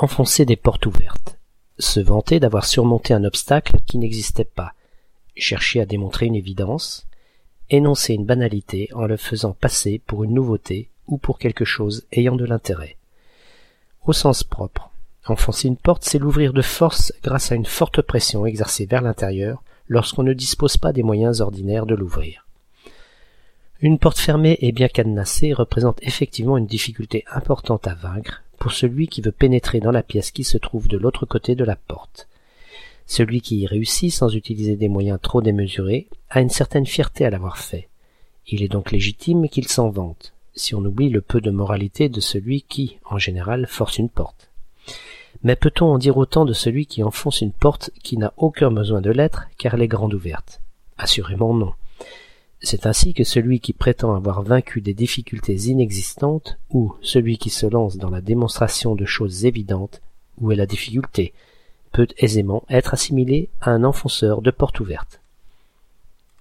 Enfoncer des portes ouvertes. Se vanter d'avoir surmonté un obstacle qui n'existait pas. Chercher à démontrer une évidence. Énoncer une banalité en le faisant passer pour une nouveauté ou pour quelque chose ayant de l'intérêt. Au sens propre. Enfoncer une porte, c'est l'ouvrir de force grâce à une forte pression exercée vers l'intérieur lorsqu'on ne dispose pas des moyens ordinaires de l'ouvrir. Une porte fermée et bien cadenassée représente effectivement une difficulté importante à vaincre pour celui qui veut pénétrer dans la pièce qui se trouve de l'autre côté de la porte. Celui qui y réussit sans utiliser des moyens trop démesurés a une certaine fierté à l'avoir fait. Il est donc légitime qu'il s'en vante, si on oublie le peu de moralité de celui qui, en général, force une porte. Mais peut-on en dire autant de celui qui enfonce une porte qui n'a aucun besoin de l'être car elle est grande ouverte? Assurément non. C'est ainsi que celui qui prétend avoir vaincu des difficultés inexistantes, ou celui qui se lance dans la démonstration de choses évidentes, où est la difficulté, peut aisément être assimilé à un enfonceur de porte ouverte.